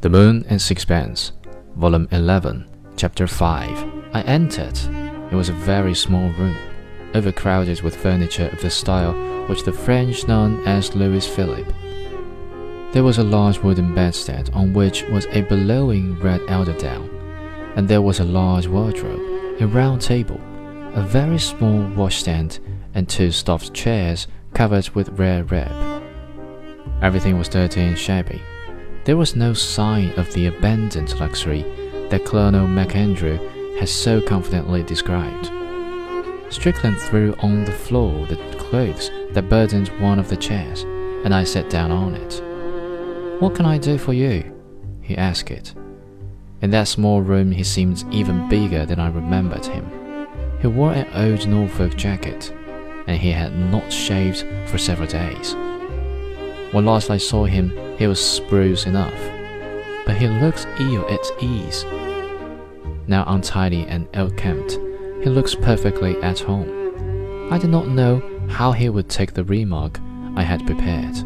The Moon and Sixpence, Volume 11, Chapter 5. I entered. It was a very small room, overcrowded with furniture of the style which the French known as Louis Philippe. There was a large wooden bedstead on which was a billowing red eiderdown, and there was a large wardrobe, a round table, a very small washstand, and two stuffed chairs covered with rare rep. Everything was dirty and shabby. There was no sign of the abandoned luxury that Colonel MacAndrew had so confidently described. Strickland threw on the floor the clothes that burdened one of the chairs, and I sat down on it. What can I do for you? he asked it. In that small room, he seemed even bigger than I remembered him. He wore an old Norfolk jacket, and he had not shaved for several days. When last I saw him, he was spruce enough, but he looked ill at ease. Now untidy and ill-kempt, he looks perfectly at home. I did not know how he would take the remark I had prepared.